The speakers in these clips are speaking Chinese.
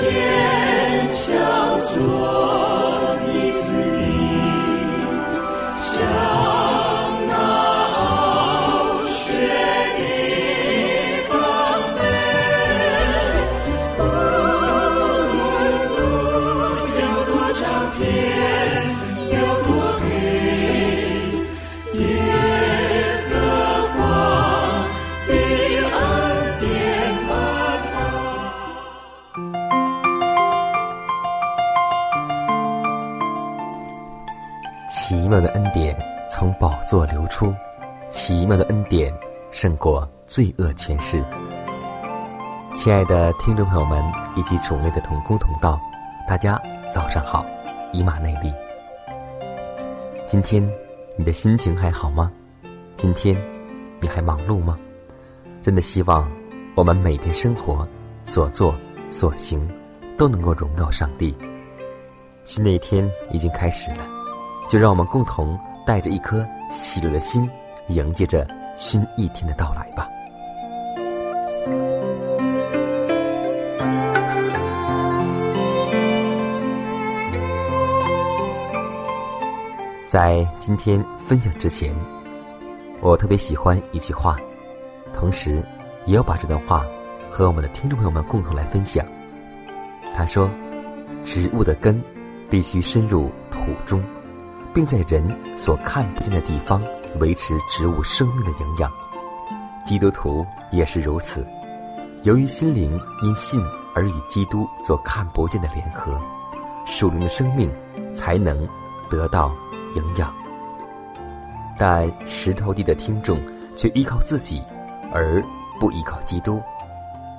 坚强做。的恩典胜过罪恶权势。亲爱的听众朋友们以及主内的同工同道，大家早上好，以马内利。今天你的心情还好吗？今天你还忙碌吗？真的希望我们每天生活所做所行都能够荣耀上帝。新的一天已经开始了。就让我们共同带着一颗喜乐的心，迎接着新一天的到来吧。在今天分享之前，我特别喜欢一句话，同时也要把这段话和我们的听众朋友们共同来分享。他说：“植物的根必须深入土中。”并在人所看不见的地方维持植物生命的营养，基督徒也是如此。由于心灵因信而与基督做看不见的联合，属灵的生命才能得到营养。但石头地的听众却依靠自己，而不依靠基督。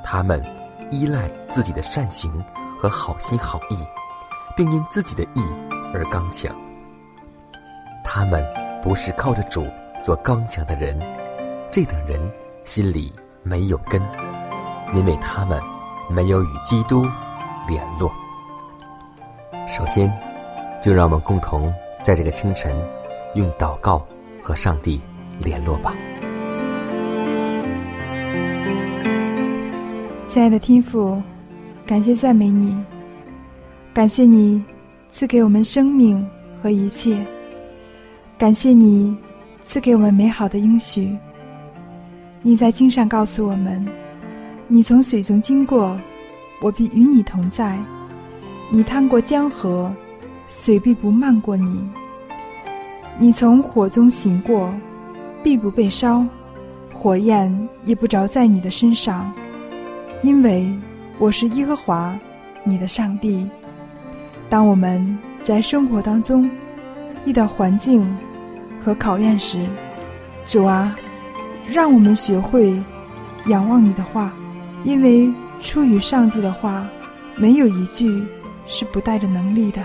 他们依赖自己的善行和好心好意，并因自己的意而刚强。他们不是靠着主做刚强的人，这等人心里没有根，因为他们没有与基督联络。首先，就让我们共同在这个清晨，用祷告和上帝联络吧。亲爱的天父，感谢赞美你，感谢你赐给我们生命和一切。感谢你赐给我们美好的应许。你在经上告诉我们：“你从水中经过，我必与你同在；你趟过江河，水必不漫过你；你从火中行过，必不被烧，火焰也不着在你的身上，因为我是耶和华你的上帝。”当我们在生活当中遇到环境，和考验时，主啊，让我们学会仰望你的话，因为出于上帝的话，没有一句是不带着能力的。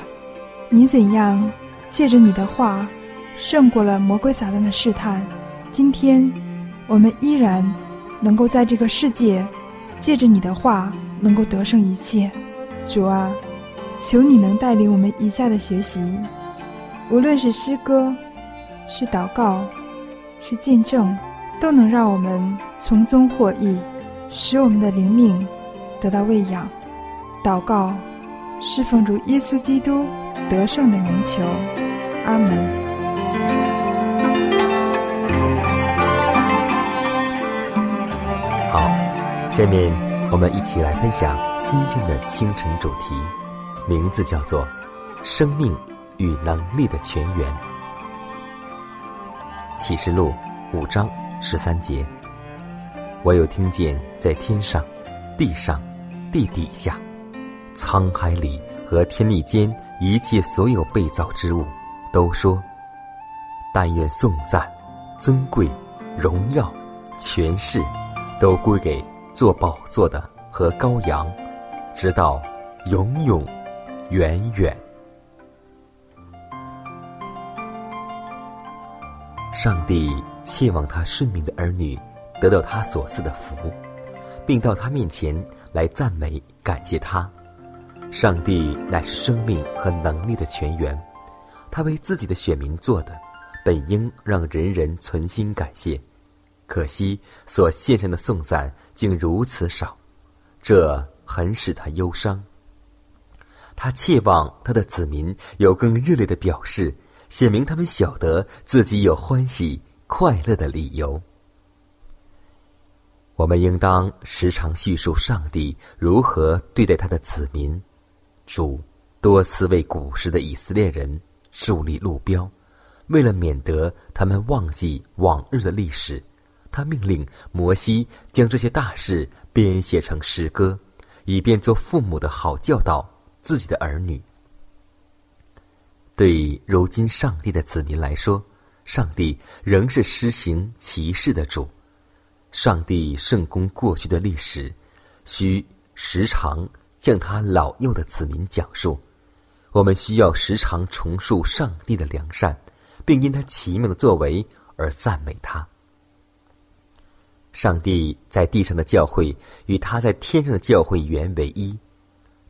你怎样借着你的话胜过了魔鬼撒旦的试探？今天我们依然能够在这个世界借着你的话能够得胜一切。主啊，求你能带领我们以下的学习，无论是诗歌。是祷告，是见证，都能让我们从中获益，使我们的灵命得到喂养。祷告，侍奉主耶稣基督得胜的名求，阿门。好，下面我们一起来分享今天的清晨主题，名字叫做“生命与能力的泉源”。启示录五章十三节，我有听见在天上、地上、地底下、沧海里和天地间一切所有被造之物，都说：“但愿颂赞、尊贵、荣耀、权势，都归给做宝座的和羔羊，直到永永远远。”上帝切望他顺命的儿女得到他所赐的福，并到他面前来赞美、感谢他。上帝乃是生命和能力的泉源，他为自己的选民做的，本应让人人存心感谢。可惜所献上的颂赞竟如此少，这很使他忧伤。他切望他的子民有更热烈的表示。显明他们晓得自己有欢喜快乐的理由。我们应当时常叙述上帝如何对待他的子民。主多次为古时的以色列人树立路标，为了免得他们忘记往日的历史，他命令摩西将这些大事编写成诗歌，以便做父母的好教导自己的儿女。对如今上帝的子民来说，上帝仍是施行奇事的主。上帝圣功过去的历史，需时常向他老幼的子民讲述。我们需要时常重述上帝的良善，并因他奇妙的作为而赞美他。上帝在地上的教会与他在天上的教会原为一。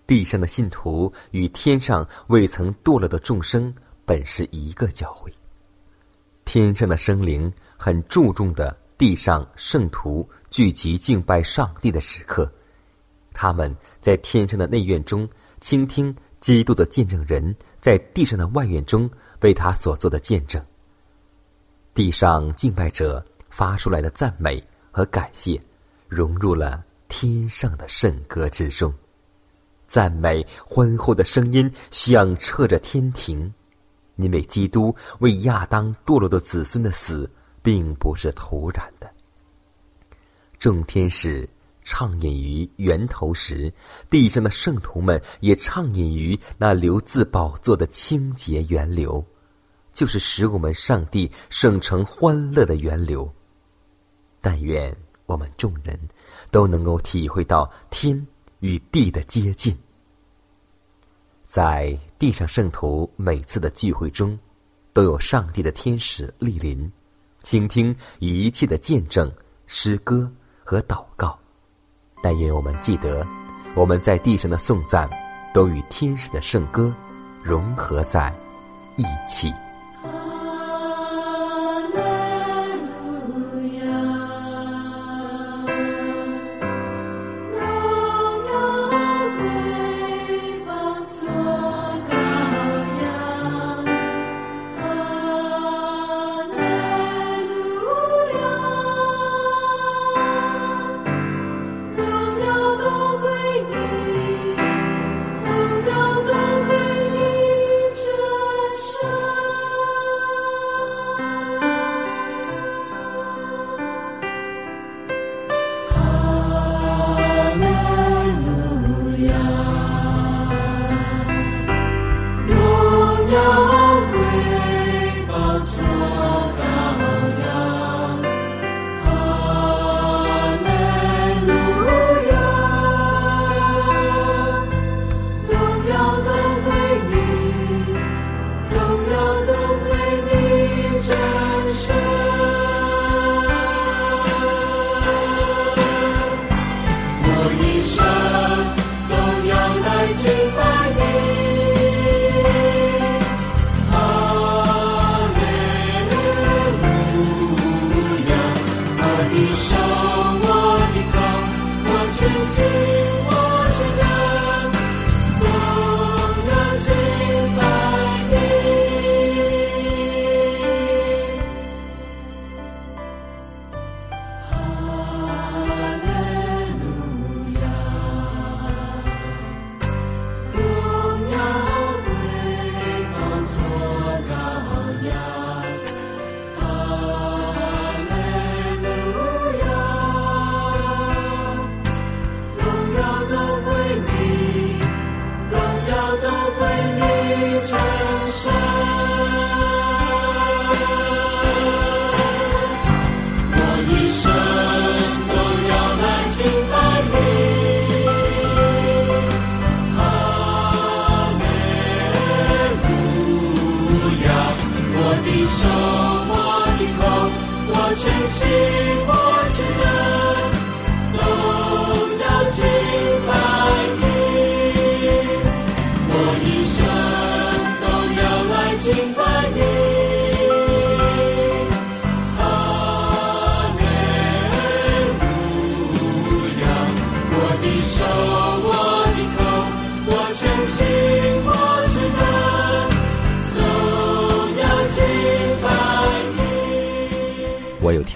地上的信徒与天上未曾堕落的众生本是一个教会。天上的生灵很注重的地上圣徒聚集敬拜上帝的时刻，他们在天上的内院中倾听基督的见证人在地上的外院中为他所做的见证。地上敬拜者发出来的赞美和感谢，融入了天上的圣歌之中。赞美欢呼的声音响彻着天庭，因为基督为亚当堕落的子孙的死，并不是突然的。众天使畅饮于源头时，地上的圣徒们也畅饮于那流自宝座的清洁源流，就是使我们上帝圣城欢乐的源流。但愿我们众人都能够体会到天。与地的接近，在地上圣徒每次的聚会中，都有上帝的天使莅临，倾听一切的见证、诗歌和祷告。但愿我们记得，我们在地上的颂赞，都与天使的圣歌融合在一起。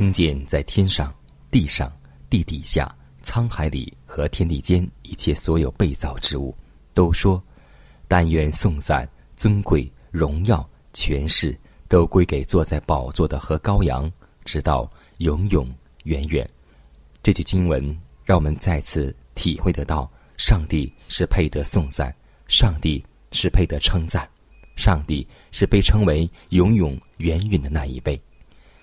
听见在天上、地上、地底下、沧海里和天地间一切所有被造之物，都说：“但愿颂赞、尊贵、荣耀、权势，都归给坐在宝座的和羔羊，直到永永远远。”这句经文让我们再次体会得到，上帝是配得颂赞，上帝是配得称赞，上帝是被称为永永远远的那一位。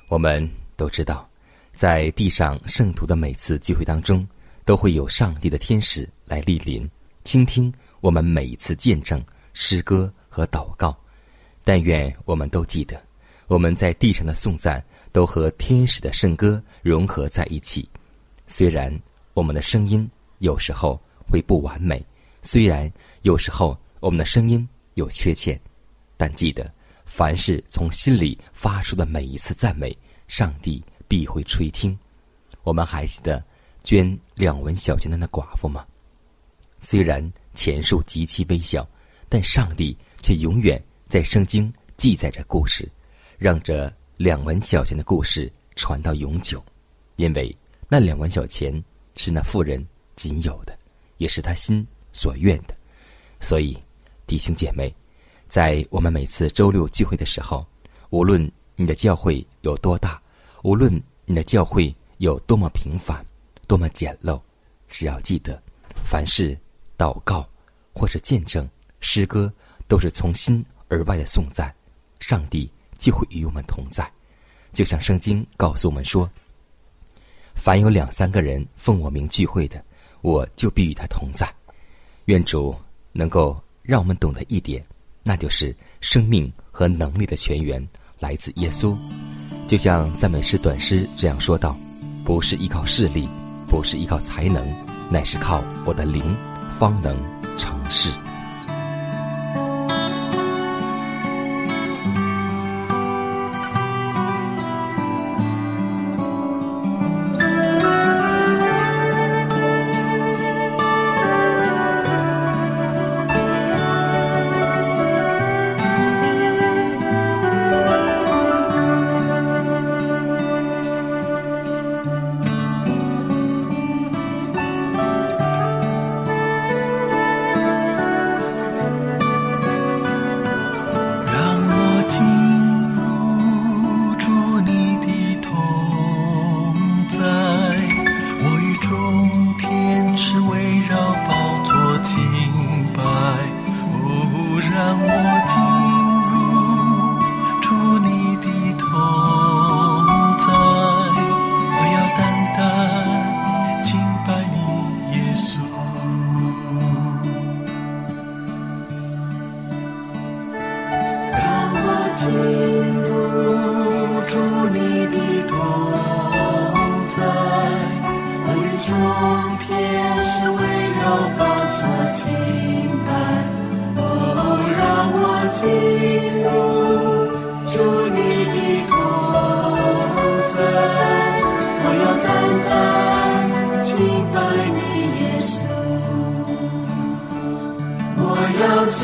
我们都知道，在地上圣徒的每次聚会当中，都会有上帝的天使来莅临，倾听我们每一次见证、诗歌和祷告。但愿我们都记得，我们在地上的颂赞都和天使的圣歌融合在一起。虽然我们的声音有时候会不完美，虽然有时候我们的声音有缺陷，但记得，凡是从心里发出的每一次赞美，上帝必会垂听。我们还记得捐两文小钱的那寡妇吗？虽然钱数极其微小，但上帝却永远在圣经记载着故事，让这两文小钱的故事传到永久，因为那两文小钱是那妇人仅有的，也是他心所愿的。所以，弟兄姐妹，在我们每次周六聚会的时候，无论你的教会有多大，无论你的教会有多么平凡、多么简陋，只要记得，凡是祷告或是见证、诗歌，都是从心而外的颂赞，上帝就会与我们同在。就像圣经告诉我们说：“凡有两三个人奉我名聚会的，我就必与他同在。”愿主能够让我们懂得一点，那就是生命和能力的泉源来自耶稣。就像赞美诗短诗这样说道：“不是依靠势力，不是依靠才能，乃是靠我的灵，方能成事。”进入主你的同在，我要单单敬拜你，耶稣。我要敬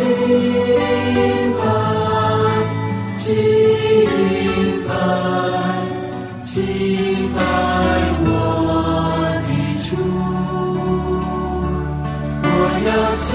拜，敬拜，敬拜我的主。我要敬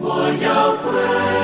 我要归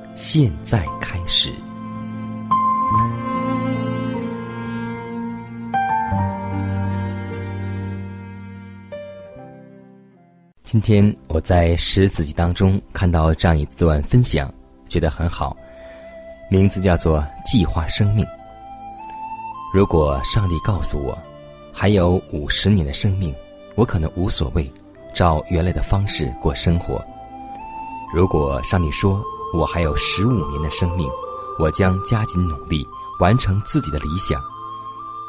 现在开始。今天我在十子集当中看到这样一段分享，觉得很好，名字叫做“计划生命”。如果上帝告诉我还有五十年的生命，我可能无所谓，照原来的方式过生活。如果上帝说我还有十五年的生命，我将加紧努力完成自己的理想。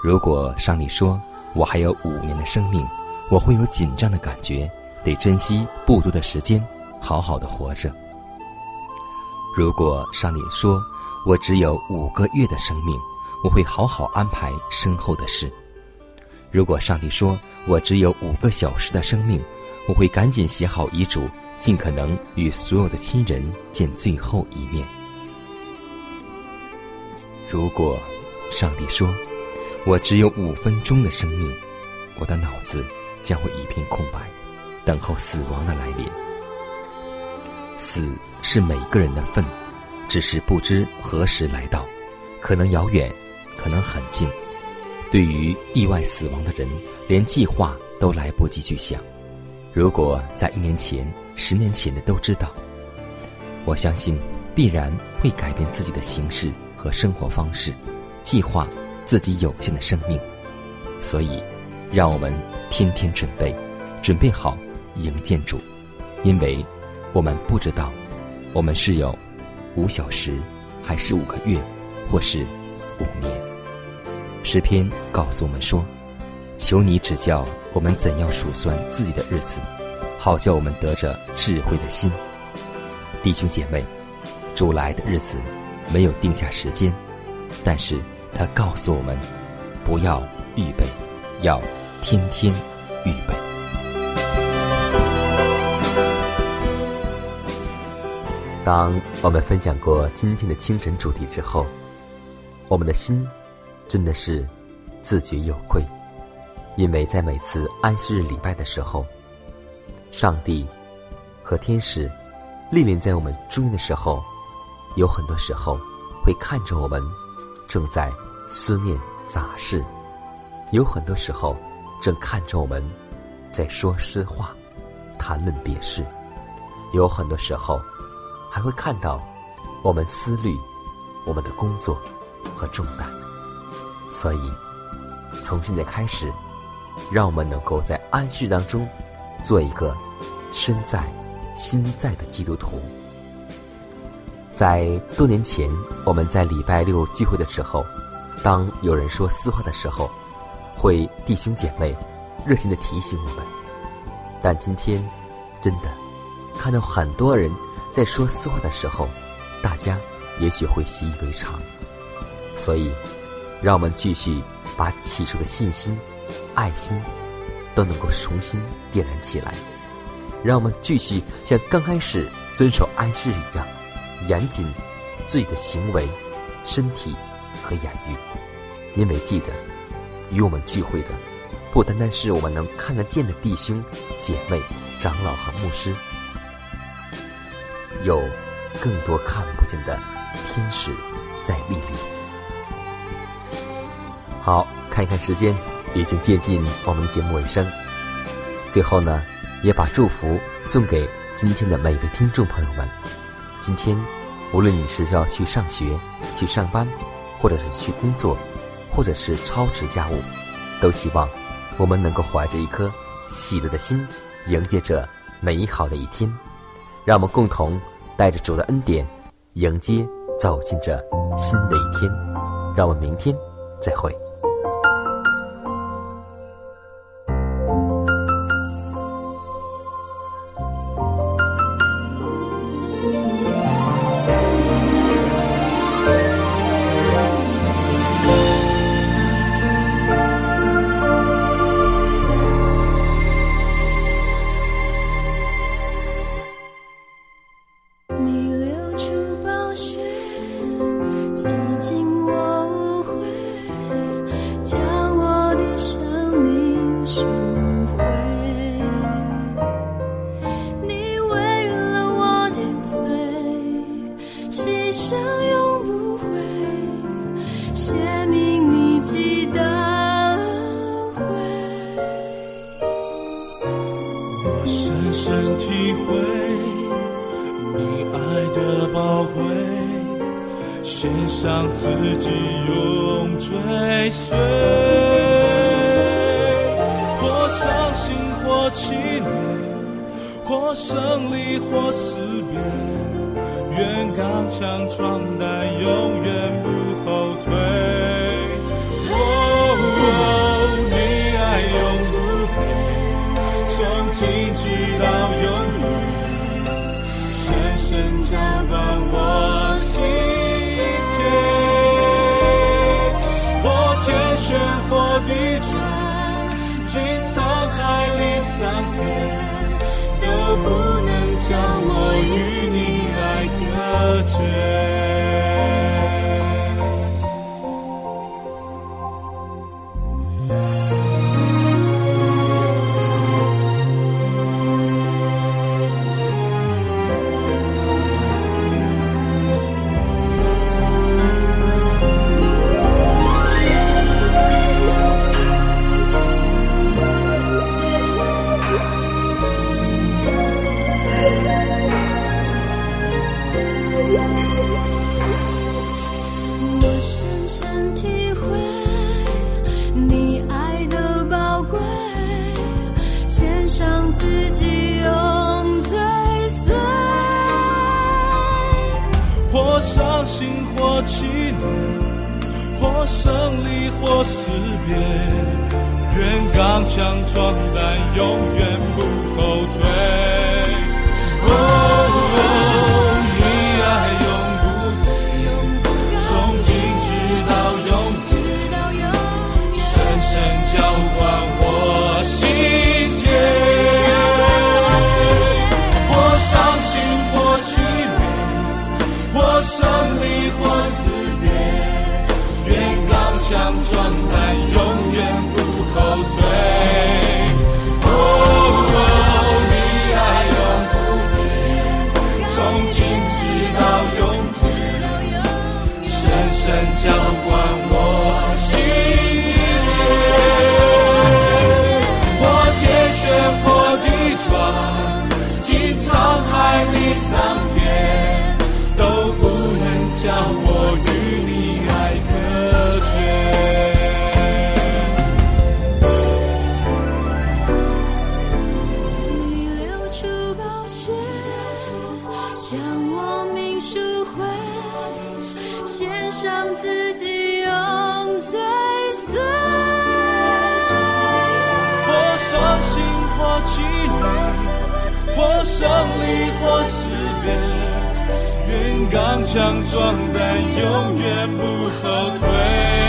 如果上帝说我还有五年的生命，我会有紧张的感觉，得珍惜不多的时间，好好的活着。如果上帝说我只有五个月的生命，我会好好安排身后的事。如果上帝说我只有五个小时的生命，我会赶紧写好遗嘱，尽可能与所有的亲人见最后一面。如果上帝说：“我只有五分钟的生命，我的脑子将会一片空白，等候死亡的来临。死是每个人的份，只是不知何时来到，可能遥远，可能很近。对于意外死亡的人，连计划都来不及去想。如果在一年前、十年前的都知道，我相信必然会改变自己的形式和生活方式。”计划自己有限的生命，所以，让我们天天准备，准备好迎接主，因为我们不知道，我们是有五小时，还是五个月，或是五年。诗篇告诉我们说：“求你指教我们怎样数算自己的日子，好叫我们得着智慧的心。”弟兄姐妹，主来的日子没有定下时间，但是。他告诉我们，不要预备，要天天预备。当我们分享过今天的清晨主题之后，我们的心真的是自觉有愧，因为在每次安息日礼拜的时候，上帝和天使莅临在我们中间的时候，有很多时候会看着我们。正在思念杂事，有很多时候正看着我们，在说诗话，谈论别事；有很多时候还会看到我们思虑我们的工作和重担。所以，从现在开始，让我们能够在安息当中做一个身在心在的基督徒。在多年前，我们在礼拜六聚会的时候，当有人说私话的时候，会弟兄姐妹热心的提醒我们。但今天，真的看到很多人在说私话的时候，大家也许会习以为常。所以，让我们继续把起初的信心、爱心都能够重新点燃起来。让我们继续像刚开始遵守安息一样。严谨自己的行为、身体和言语，因为记得与我们聚会的，不单单是我们能看得见的弟兄姐妹、长老和牧师，有更多看不见的天使在历练。好，看一看时间，已经接近我们的节目尾声。最后呢，也把祝福送给今天的每位听众朋友们。今天，无论你是要去上学、去上班，或者是去工作，或者是操持家务，都希望我们能够怀着一颗喜乐的心，迎接着美好的一天。让我们共同带着主的恩典，迎接走进这新的一天。让我们明天再会。或纪念或胜利或失别。愿刚强壮胆永远不后退。强壮，但永远不后退。